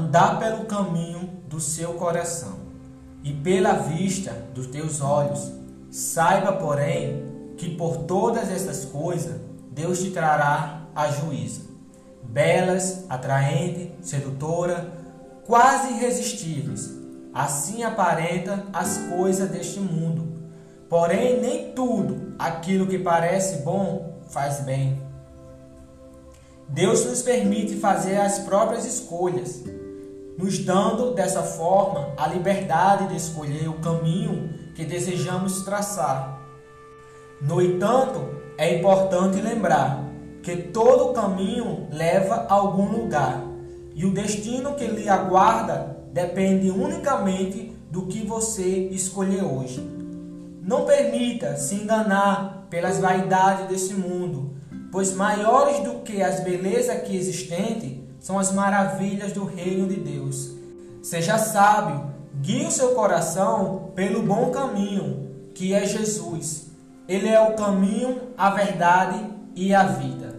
andar pelo caminho do seu coração e pela vista dos teus olhos. Saiba, porém, que por todas estas coisas Deus te trará a juízo. Belas, atraente, sedutora, quase irresistíveis. Assim aparenta as coisas deste mundo. Porém, nem tudo aquilo que parece bom faz bem. Deus nos permite fazer as próprias escolhas, nos dando dessa forma a liberdade de escolher o caminho que desejamos traçar. No entanto, é importante lembrar que todo caminho leva a algum lugar e o destino que lhe aguarda depende unicamente do que você escolher hoje. Não permita se enganar pelas vaidades desse mundo, pois maiores do que as belezas aqui existentes são as maravilhas do reino de Deus. Seja sábio, guie o seu coração pelo bom caminho, que é Jesus. Ele é o caminho, a verdade e a vida.